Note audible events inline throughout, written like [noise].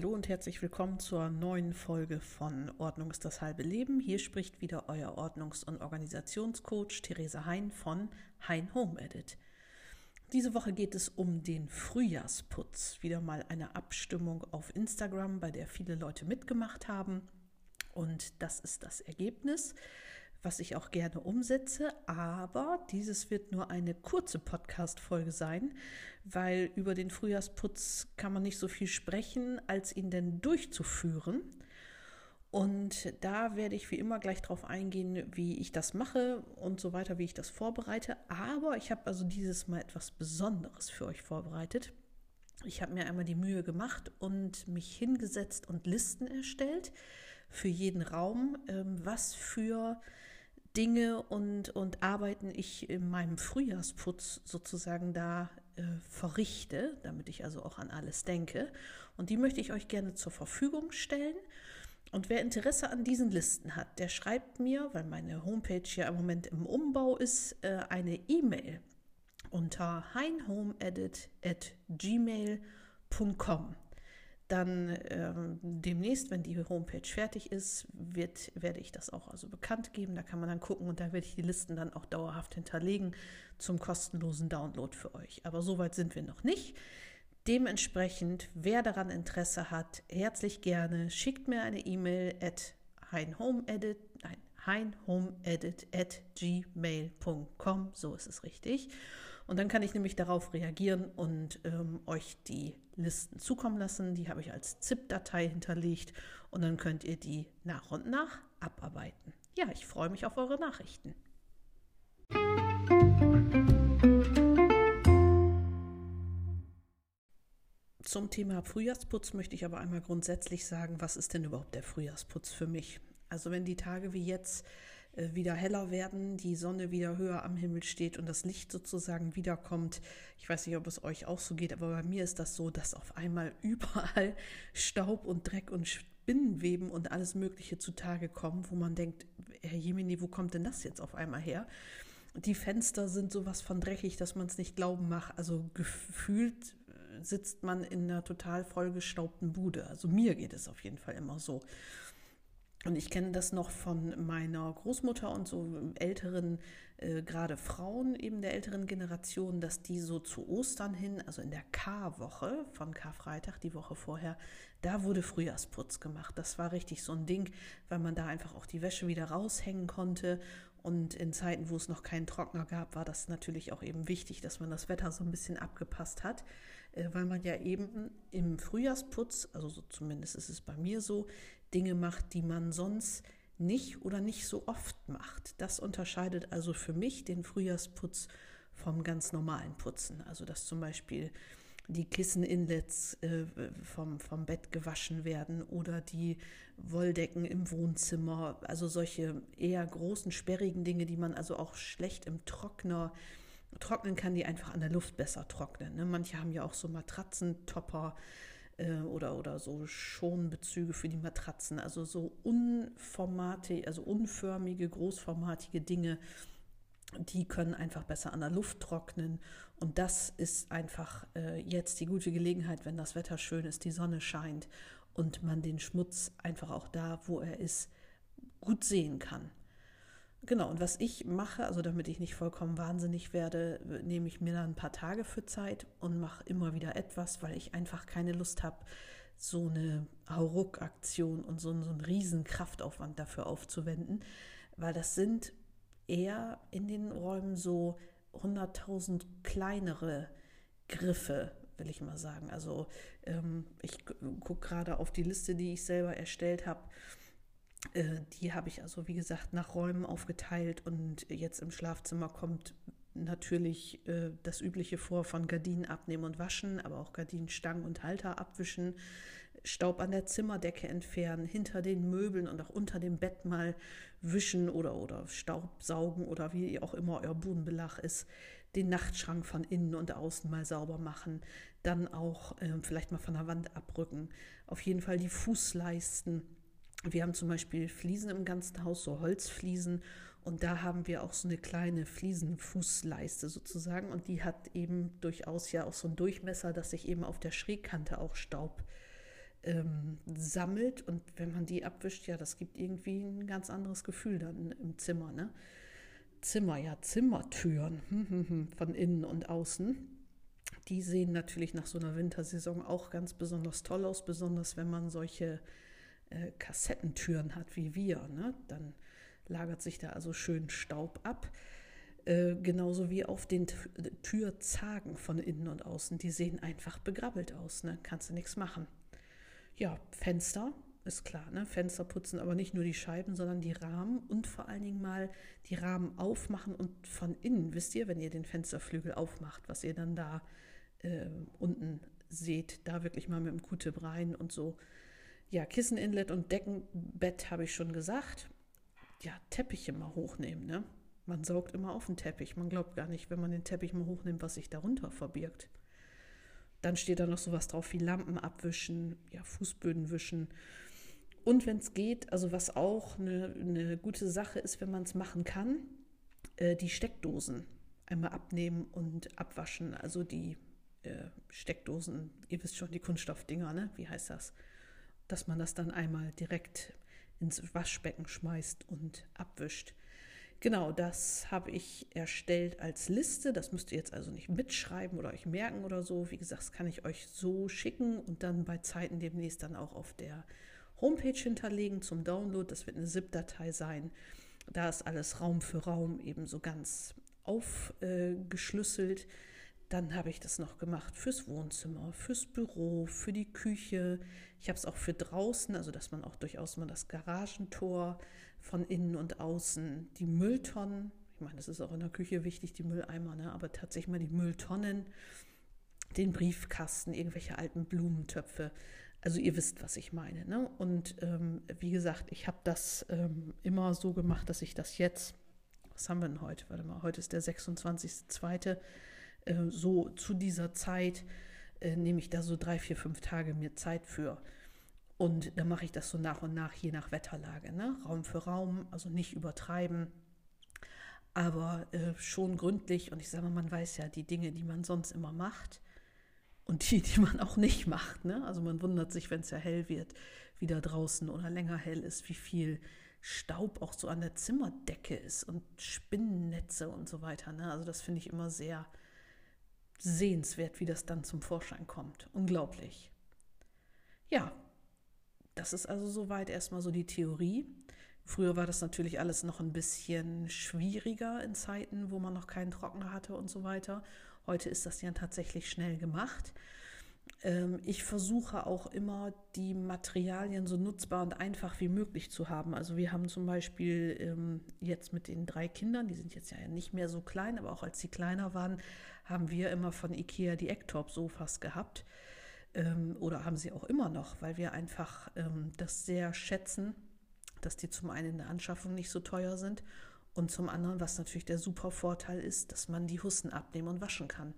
Hallo und herzlich willkommen zur neuen Folge von Ordnung ist das halbe Leben. Hier spricht wieder euer Ordnungs- und Organisationscoach Theresa Hein von Hein Home Edit. Diese Woche geht es um den Frühjahrsputz. Wieder mal eine Abstimmung auf Instagram, bei der viele Leute mitgemacht haben. Und das ist das Ergebnis was ich auch gerne umsetze, aber dieses wird nur eine kurze Podcast-Folge sein, weil über den Frühjahrsputz kann man nicht so viel sprechen, als ihn denn durchzuführen. Und da werde ich wie immer gleich drauf eingehen, wie ich das mache und so weiter, wie ich das vorbereite. Aber ich habe also dieses Mal etwas Besonderes für euch vorbereitet. Ich habe mir einmal die Mühe gemacht und mich hingesetzt und Listen erstellt für jeden Raum, ähm, was für Dinge und, und Arbeiten ich in meinem Frühjahrsputz sozusagen da äh, verrichte, damit ich also auch an alles denke. Und die möchte ich euch gerne zur Verfügung stellen. Und wer Interesse an diesen Listen hat, der schreibt mir, weil meine Homepage ja im Moment im Umbau ist, äh, eine E-Mail unter heinhomeedit.gmail.com dann ähm, demnächst, wenn die Homepage fertig ist, wird, werde ich das auch also bekannt geben. Da kann man dann gucken und da werde ich die Listen dann auch dauerhaft hinterlegen zum kostenlosen Download für euch. Aber soweit sind wir noch nicht. Dementsprechend, wer daran Interesse hat, herzlich gerne, schickt mir eine E-Mail at heinhomeedit, nein, heinhomeedit at gmail.com, so ist es richtig. Und dann kann ich nämlich darauf reagieren und ähm, euch die Listen zukommen lassen. Die habe ich als ZIP-Datei hinterlegt und dann könnt ihr die nach und nach abarbeiten. Ja, ich freue mich auf eure Nachrichten. Zum Thema Frühjahrsputz möchte ich aber einmal grundsätzlich sagen, was ist denn überhaupt der Frühjahrsputz für mich? Also wenn die Tage wie jetzt wieder heller werden, die Sonne wieder höher am Himmel steht und das Licht sozusagen wiederkommt. Ich weiß nicht, ob es euch auch so geht, aber bei mir ist das so, dass auf einmal [laughs] überall Staub und Dreck und Spinnenweben und alles Mögliche zutage kommen, wo man denkt, Herr Jemini, wo kommt denn das jetzt auf einmal her? Die Fenster sind sowas von dreckig, dass man es nicht glauben macht. Also gefühlt äh, sitzt man in einer total vollgestaubten Bude. Also mir geht es auf jeden Fall immer so. Und ich kenne das noch von meiner Großmutter und so älteren, äh, gerade Frauen eben der älteren Generation, dass die so zu Ostern hin, also in der K-Woche von Karfreitag, die Woche vorher, da wurde Frühjahrsputz gemacht. Das war richtig so ein Ding, weil man da einfach auch die Wäsche wieder raushängen konnte. Und in Zeiten, wo es noch keinen Trockner gab, war das natürlich auch eben wichtig, dass man das Wetter so ein bisschen abgepasst hat. Äh, weil man ja eben im Frühjahrsputz, also so zumindest ist es bei mir so, Dinge macht, die man sonst nicht oder nicht so oft macht. Das unterscheidet also für mich den Frühjahrsputz vom ganz normalen Putzen. Also dass zum Beispiel die Kisseninlets äh, vom, vom Bett gewaschen werden oder die Wolldecken im Wohnzimmer. Also solche eher großen, sperrigen Dinge, die man also auch schlecht im Trockner trocknen kann, die einfach an der Luft besser trocknen. Ne? Manche haben ja auch so Matratzentopper äh, oder, oder so Schonbezüge für die Matratzen. Also so unformatige, also unförmige, großformatige Dinge, die können einfach besser an der Luft trocknen. Und das ist einfach äh, jetzt die gute Gelegenheit, wenn das Wetter schön ist, die Sonne scheint und man den Schmutz einfach auch da, wo er ist, gut sehen kann. Genau, und was ich mache, also damit ich nicht vollkommen wahnsinnig werde, nehme ich mir dann ein paar Tage für Zeit und mache immer wieder etwas, weil ich einfach keine Lust habe, so eine Hauruck-Aktion und so, so einen riesen Kraftaufwand dafür aufzuwenden, weil das sind eher in den Räumen so 100.000 kleinere Griffe, will ich mal sagen. Also ähm, ich gucke gerade auf die Liste, die ich selber erstellt habe die habe ich also, wie gesagt, nach Räumen aufgeteilt und jetzt im Schlafzimmer kommt natürlich äh, das Übliche vor von Gardinen abnehmen und waschen, aber auch Gardinenstangen und Halter abwischen, Staub an der Zimmerdecke entfernen, hinter den Möbeln und auch unter dem Bett mal wischen oder, oder Staub saugen oder wie auch immer euer Bodenbelach ist, den Nachtschrank von innen und außen mal sauber machen, dann auch äh, vielleicht mal von der Wand abrücken, auf jeden Fall die Fußleisten wir haben zum Beispiel Fliesen im ganzen Haus, so Holzfliesen. Und da haben wir auch so eine kleine Fliesenfußleiste sozusagen. Und die hat eben durchaus ja auch so einen Durchmesser, dass sich eben auf der Schrägkante auch Staub ähm, sammelt. Und wenn man die abwischt, ja, das gibt irgendwie ein ganz anderes Gefühl dann im Zimmer. Ne? Zimmer, ja, Zimmertüren hm, hm, hm, von innen und außen. Die sehen natürlich nach so einer Wintersaison auch ganz besonders toll aus, besonders wenn man solche äh, Kassettentüren hat wie wir. Ne? Dann lagert sich da also schön Staub ab. Äh, genauso wie auf den Türzagen von innen und außen. Die sehen einfach begrabbelt aus. Ne? Kannst du nichts machen. Ja, Fenster ist klar, ne? Fenster putzen, aber nicht nur die Scheiben, sondern die Rahmen und vor allen Dingen mal die Rahmen aufmachen und von innen, wisst ihr, wenn ihr den Fensterflügel aufmacht, was ihr dann da äh, unten seht, da wirklich mal mit dem Q-Tip rein und so. Ja, Kisseninlet und Deckenbett habe ich schon gesagt. Ja, Teppiche mal hochnehmen, ne? Man saugt immer auf den Teppich. Man glaubt gar nicht, wenn man den Teppich mal hochnimmt, was sich darunter verbirgt. Dann steht da noch sowas drauf wie Lampen abwischen, ja, Fußböden wischen. Und wenn es geht, also was auch eine, eine gute Sache ist, wenn man es machen kann, äh, die Steckdosen einmal abnehmen und abwaschen. Also die äh, Steckdosen, ihr wisst schon, die Kunststoffdinger, ne? Wie heißt das? Dass man das dann einmal direkt ins Waschbecken schmeißt und abwischt. Genau, das habe ich erstellt als Liste. Das müsst ihr jetzt also nicht mitschreiben oder euch merken oder so. Wie gesagt, das kann ich euch so schicken und dann bei Zeiten demnächst dann auch auf der Homepage hinterlegen zum Download. Das wird eine ZIP-Datei sein. Da ist alles Raum für Raum eben so ganz aufgeschlüsselt. Äh, dann habe ich das noch gemacht fürs Wohnzimmer, fürs Büro, für die Küche. Ich habe es auch für draußen, also dass man auch durchaus mal das Garagentor von innen und außen, die Mülltonnen, ich meine, das ist auch in der Küche wichtig, die Mülleimer, ne? aber tatsächlich mal die Mülltonnen, den Briefkasten, irgendwelche alten Blumentöpfe. Also ihr wisst, was ich meine. Ne? Und ähm, wie gesagt, ich habe das ähm, immer so gemacht, dass ich das jetzt, was haben wir denn heute? Warte mal, heute ist der 26.02 äh, so zu dieser Zeit äh, nehme ich da so drei, vier, fünf Tage mir Zeit für. Und dann mache ich das so nach und nach, je nach Wetterlage. Ne? Raum für Raum, also nicht übertreiben, aber äh, schon gründlich. Und ich sage mal, man weiß ja die Dinge, die man sonst immer macht und die, die man auch nicht macht. Ne? Also man wundert sich, wenn es ja hell wird, wieder draußen oder länger hell ist, wie viel Staub auch so an der Zimmerdecke ist und Spinnennetze und so weiter. Ne? Also das finde ich immer sehr sehenswert, wie das dann zum Vorschein kommt. Unglaublich. Ja, das ist also soweit erstmal so die Theorie. Früher war das natürlich alles noch ein bisschen schwieriger in Zeiten, wo man noch keinen Trockner hatte und so weiter. Heute ist das ja tatsächlich schnell gemacht. Ähm, ich versuche auch immer, die Materialien so nutzbar und einfach wie möglich zu haben. Also wir haben zum Beispiel ähm, jetzt mit den drei Kindern, die sind jetzt ja nicht mehr so klein, aber auch als sie kleiner waren, haben wir immer von Ikea die Ecktop-Sofas gehabt ähm, oder haben sie auch immer noch, weil wir einfach ähm, das sehr schätzen, dass die zum einen in der Anschaffung nicht so teuer sind und zum anderen, was natürlich der super Vorteil ist, dass man die Hussen abnehmen und waschen kann.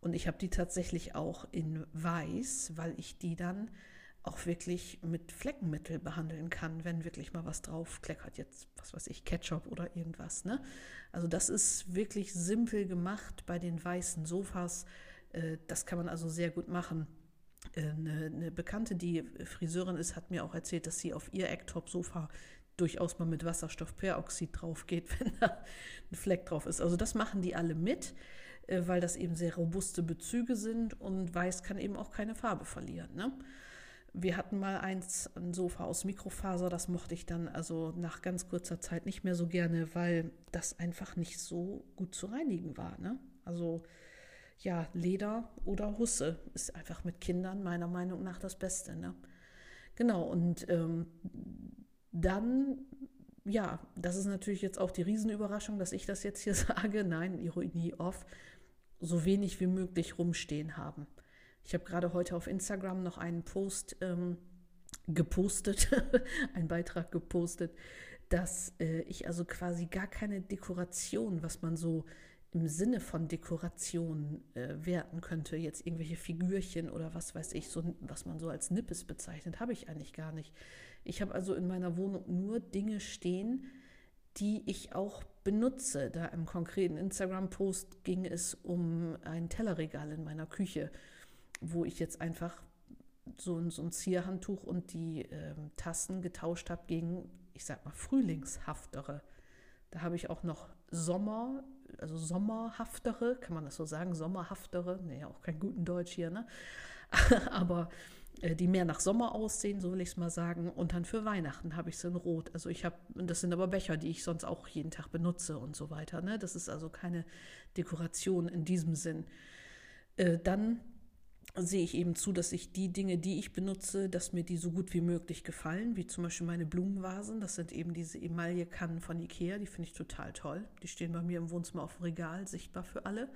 Und ich habe die tatsächlich auch in weiß, weil ich die dann auch wirklich mit Fleckenmittel behandeln kann, wenn wirklich mal was drauf kleckert, jetzt was weiß ich, Ketchup oder irgendwas. Ne? Also das ist wirklich simpel gemacht bei den weißen Sofas. Äh, das kann man also sehr gut machen. Äh, eine, eine Bekannte, die Friseurin ist, hat mir auch erzählt, dass sie auf ihr Ecktop-Sofa durchaus mal mit Wasserstoffperoxid drauf geht, [laughs] wenn da ein Fleck drauf ist. Also das machen die alle mit, äh, weil das eben sehr robuste Bezüge sind und Weiß kann eben auch keine Farbe verlieren. Ne? Wir hatten mal eins, ein Sofa aus Mikrofaser, das mochte ich dann also nach ganz kurzer Zeit nicht mehr so gerne, weil das einfach nicht so gut zu reinigen war. Ne? Also ja, Leder oder Husse ist einfach mit Kindern meiner Meinung nach das Beste. Ne? Genau, und ähm, dann, ja, das ist natürlich jetzt auch die Riesenüberraschung, dass ich das jetzt hier [laughs] sage. Nein, Ironie off, so wenig wie möglich rumstehen haben. Ich habe gerade heute auf Instagram noch einen Post ähm, gepostet, [laughs] einen Beitrag gepostet, dass äh, ich also quasi gar keine Dekoration, was man so im Sinne von Dekoration äh, werten könnte, jetzt irgendwelche Figürchen oder was weiß ich, so, was man so als Nippes bezeichnet, habe ich eigentlich gar nicht. Ich habe also in meiner Wohnung nur Dinge stehen, die ich auch benutze. Da im konkreten Instagram-Post ging es um ein Tellerregal in meiner Küche wo ich jetzt einfach so, so ein Zierhandtuch und die ähm, Tassen getauscht habe gegen, ich sag mal, frühlingshaftere. Da habe ich auch noch Sommer, also sommerhaftere, kann man das so sagen, sommerhaftere, nee, auch kein guten Deutsch hier, ne? [laughs] Aber äh, die mehr nach Sommer aussehen, so will ich es mal sagen. Und dann für Weihnachten habe ich sie in Rot. Also ich habe, das sind aber Becher, die ich sonst auch jeden Tag benutze und so weiter. Ne? Das ist also keine Dekoration in diesem Sinn. Äh, dann sehe ich eben zu, dass ich die Dinge, die ich benutze, dass mir die so gut wie möglich gefallen, wie zum Beispiel meine Blumenvasen. Das sind eben diese Emaillekannen von Ikea, die finde ich total toll. Die stehen bei mir im Wohnzimmer auf dem Regal, sichtbar für alle.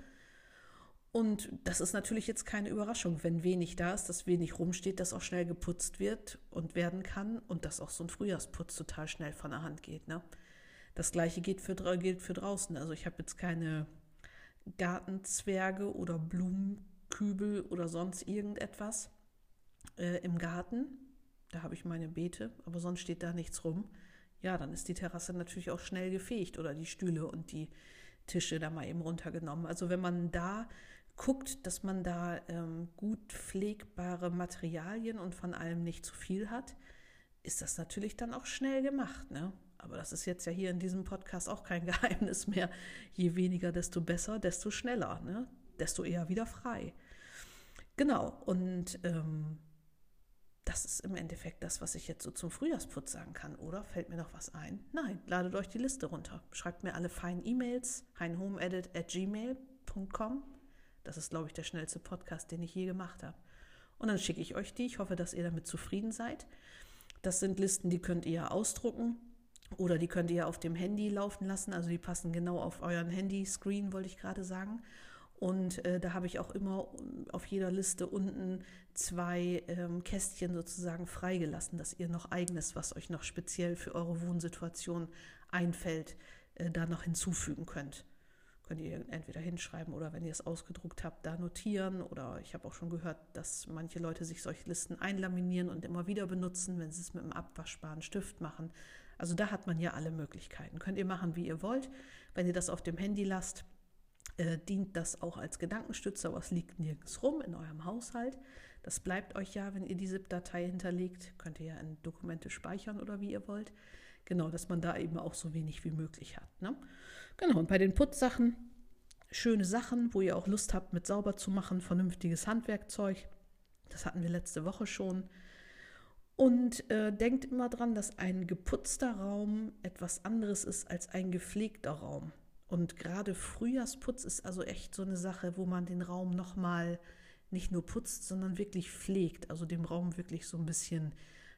Und das ist natürlich jetzt keine Überraschung, wenn wenig da ist, dass wenig rumsteht, dass auch schnell geputzt wird und werden kann und dass auch so ein Frühjahrsputz total schnell von der Hand geht. Ne? Das gleiche gilt für, gilt für draußen. Also ich habe jetzt keine Gartenzwerge oder Blumenkübel oder sonst irgendetwas äh, im Garten. Da habe ich meine Beete, aber sonst steht da nichts rum. Ja, dann ist die Terrasse natürlich auch schnell gefegt oder die Stühle und die Tische da mal eben runtergenommen. Also wenn man da guckt, dass man da ähm, gut pflegbare Materialien und von allem nicht zu viel hat, ist das natürlich dann auch schnell gemacht. Ne? Aber das ist jetzt ja hier in diesem Podcast auch kein [laughs] Geheimnis mehr. Je weniger, desto besser, desto schneller, ne? desto eher wieder frei. Genau, und ähm, das ist im Endeffekt das, was ich jetzt so zum Frühjahrsputz sagen kann. Oder fällt mir noch was ein? Nein, ladet euch die Liste runter. Schreibt mir alle feinen E-Mails, heinhomeedit at gmail.com das ist, glaube ich, der schnellste Podcast, den ich je gemacht habe. Und dann schicke ich euch die. Ich hoffe, dass ihr damit zufrieden seid. Das sind Listen, die könnt ihr ausdrucken oder die könnt ihr auf dem Handy laufen lassen. Also die passen genau auf euren Handy-Screen, wollte ich gerade sagen. Und äh, da habe ich auch immer auf jeder Liste unten zwei ähm, Kästchen sozusagen freigelassen, dass ihr noch eigenes, was euch noch speziell für eure Wohnsituation einfällt, äh, da noch hinzufügen könnt könnt ihr entweder hinschreiben oder wenn ihr es ausgedruckt habt, da notieren. Oder ich habe auch schon gehört, dass manche Leute sich solche Listen einlaminieren und immer wieder benutzen, wenn sie es mit einem abwaschbaren Stift machen. Also da hat man ja alle Möglichkeiten. Könnt ihr machen, wie ihr wollt. Wenn ihr das auf dem Handy lasst, äh, dient das auch als Gedankenstütze, aber es liegt nirgends rum in eurem Haushalt. Das bleibt euch ja, wenn ihr die ZIP-Datei hinterlegt. Könnt ihr ja in Dokumente speichern oder wie ihr wollt. Genau, dass man da eben auch so wenig wie möglich hat. Ne? Genau, und bei den Putzsachen, schöne Sachen, wo ihr auch Lust habt, mit sauber zu machen, vernünftiges Handwerkzeug. Das hatten wir letzte Woche schon. Und äh, denkt immer dran, dass ein geputzter Raum etwas anderes ist als ein gepflegter Raum. Und gerade Frühjahrsputz ist also echt so eine Sache, wo man den Raum nochmal nicht nur putzt, sondern wirklich pflegt. Also dem Raum wirklich so ein bisschen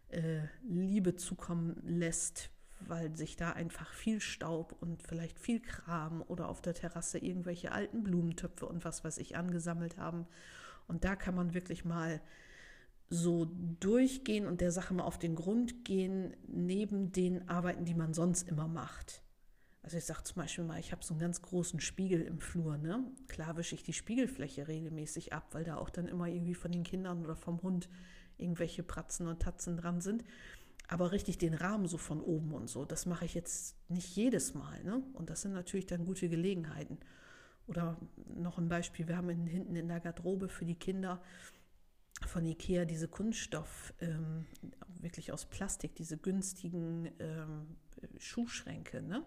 äh, Liebe zukommen lässt, weil sich da einfach viel Staub und vielleicht viel Kram oder auf der Terrasse irgendwelche alten Blumentöpfe und was weiß ich angesammelt haben. Und da kann man wirklich mal so durchgehen und der Sache mal auf den Grund gehen, neben den Arbeiten, die man sonst immer macht. Also ich sage zum Beispiel mal, ich habe so einen ganz großen Spiegel im Flur. Ne? Klar wische ich die Spiegelfläche regelmäßig ab, weil da auch dann immer irgendwie von den Kindern oder vom Hund irgendwelche Pratzen und Tatzen dran sind. Aber richtig den Rahmen so von oben und so, das mache ich jetzt nicht jedes Mal. Ne? Und das sind natürlich dann gute Gelegenheiten. Oder noch ein Beispiel, wir haben in, hinten in der Garderobe für die Kinder von Ikea diese Kunststoff, ähm, wirklich aus Plastik, diese günstigen ähm, Schuhschränke. Ne?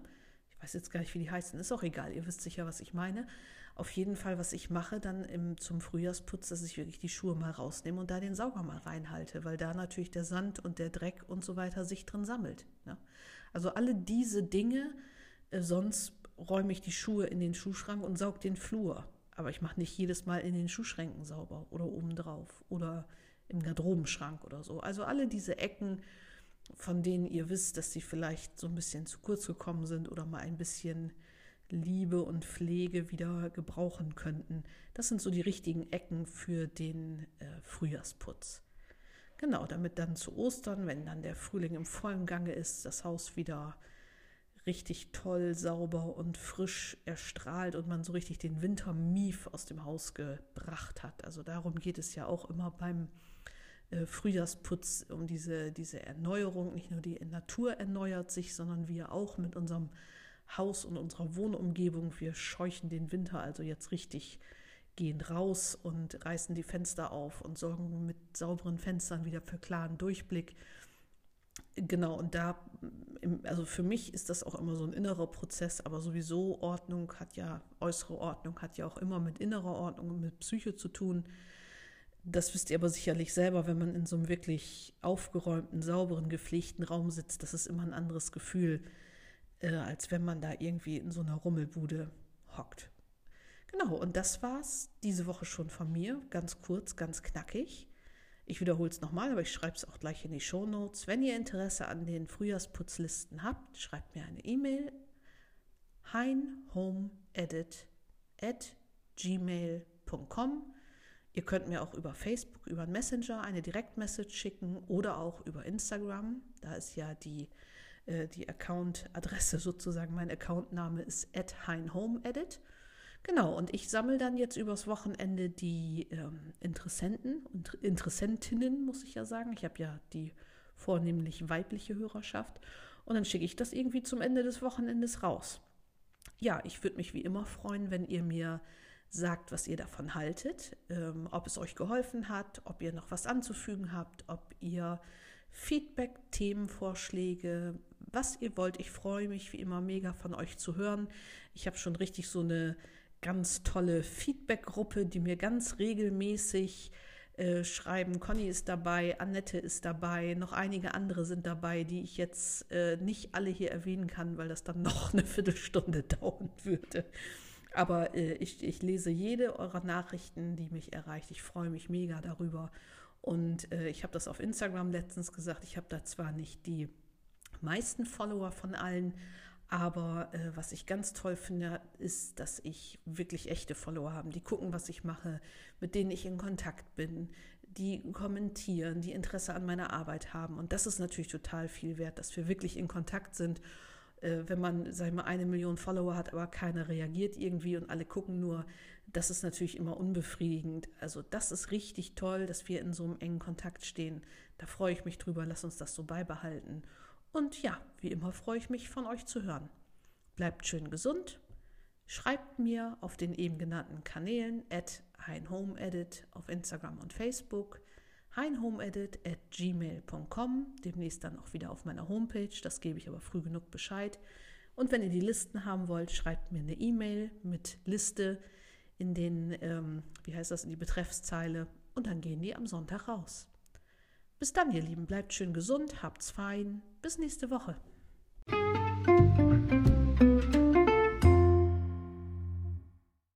Weiß jetzt gar nicht, wie die heißen, ist auch egal, ihr wisst sicher, was ich meine auf jeden Fall, was ich mache dann im, zum Frühjahrsputz, dass ich wirklich die Schuhe mal rausnehme und da den Sauger mal reinhalte, weil da natürlich der Sand und der Dreck und so weiter sich drin sammelt. Ja. Also alle diese Dinge, äh, sonst räume ich die Schuhe in den Schuhschrank und saug den Flur. Aber ich mache nicht jedes Mal in den Schuhschränken sauber oder obendrauf oder im Garderobenschrank oder so. Also alle diese Ecken, von denen ihr wisst, dass sie vielleicht so ein bisschen zu kurz gekommen sind oder mal ein bisschen Liebe und Pflege wieder gebrauchen könnten. Das sind so die richtigen Ecken für den äh, Frühjahrsputz. Genau, damit dann zu Ostern, wenn dann der Frühling im vollen Gange ist, das Haus wieder richtig toll, sauber und frisch erstrahlt und man so richtig den Wintermief aus dem Haus gebracht hat. Also darum geht es ja auch immer beim äh, Frühjahrsputz, um diese, diese Erneuerung. Nicht nur die Natur erneuert sich, sondern wir auch mit unserem Haus und unserer Wohnumgebung. Wir scheuchen den Winter also jetzt richtig gehen raus und reißen die Fenster auf und sorgen mit sauberen Fenstern wieder für klaren Durchblick. Genau, und da, also für mich ist das auch immer so ein innerer Prozess, aber sowieso Ordnung hat ja, äußere Ordnung hat ja auch immer mit innerer Ordnung und mit Psyche zu tun. Das wisst ihr aber sicherlich selber, wenn man in so einem wirklich aufgeräumten, sauberen, gepflegten Raum sitzt, das ist immer ein anderes Gefühl, äh, als wenn man da irgendwie in so einer Rummelbude hockt. Genau, und das war's diese Woche schon von mir. Ganz kurz, ganz knackig. Ich wiederhole es nochmal, aber ich schreibe es auch gleich in die Show Notes. Wenn ihr Interesse an den Frühjahrsputzlisten habt, schreibt mir eine E-Mail heinhomeedit at gmail.com. Ihr könnt mir auch über Facebook, über Messenger eine Direktmessage schicken oder auch über Instagram. Da ist ja die, äh, die Account-Adresse [laughs] sozusagen, mein Accountname ist at heinhomeedit. Genau, und ich sammle dann jetzt übers Wochenende die ähm, Interessenten und Interessentinnen, muss ich ja sagen. Ich habe ja die vornehmlich weibliche Hörerschaft. Und dann schicke ich das irgendwie zum Ende des Wochenendes raus. Ja, ich würde mich wie immer freuen, wenn ihr mir sagt, was ihr davon haltet, ähm, ob es euch geholfen hat, ob ihr noch was anzufügen habt, ob ihr Feedback, Themenvorschläge, was ihr wollt. Ich freue mich wie immer mega von euch zu hören. Ich habe schon richtig so eine ganz tolle Feedback-Gruppe, die mir ganz regelmäßig äh, schreiben. Conny ist dabei, Annette ist dabei, noch einige andere sind dabei, die ich jetzt äh, nicht alle hier erwähnen kann, weil das dann [laughs] noch eine Viertelstunde dauern würde. Aber äh, ich, ich lese jede eurer Nachrichten, die mich erreicht. Ich freue mich mega darüber. Und äh, ich habe das auf Instagram letztens gesagt. Ich habe da zwar nicht die meisten Follower von allen, aber äh, was ich ganz toll finde, ist, dass ich wirklich echte Follower habe, die gucken, was ich mache, mit denen ich in Kontakt bin, die kommentieren, die Interesse an meiner Arbeit haben. Und das ist natürlich total viel wert, dass wir wirklich in Kontakt sind. Äh, wenn man, sag ich mal, eine Million Follower hat, aber keiner reagiert irgendwie und alle gucken nur, das ist natürlich immer unbefriedigend. Also das ist richtig toll, dass wir in so einem engen Kontakt stehen. Da freue ich mich drüber. Lass uns das so beibehalten. Und ja, wie immer freue ich mich von euch zu hören. Bleibt schön gesund. Schreibt mir auf den eben genannten Kanälen at heinhomeedit auf Instagram und Facebook, heinhomeedit at gmail.com, demnächst dann auch wieder auf meiner Homepage, das gebe ich aber früh genug Bescheid. Und wenn ihr die Listen haben wollt, schreibt mir eine E-Mail mit Liste in den, ähm, wie heißt das, in die Betreffszeile und dann gehen die am Sonntag raus. Bis dann, ihr Lieben, bleibt schön gesund, habt's fein. Bis nächste Woche.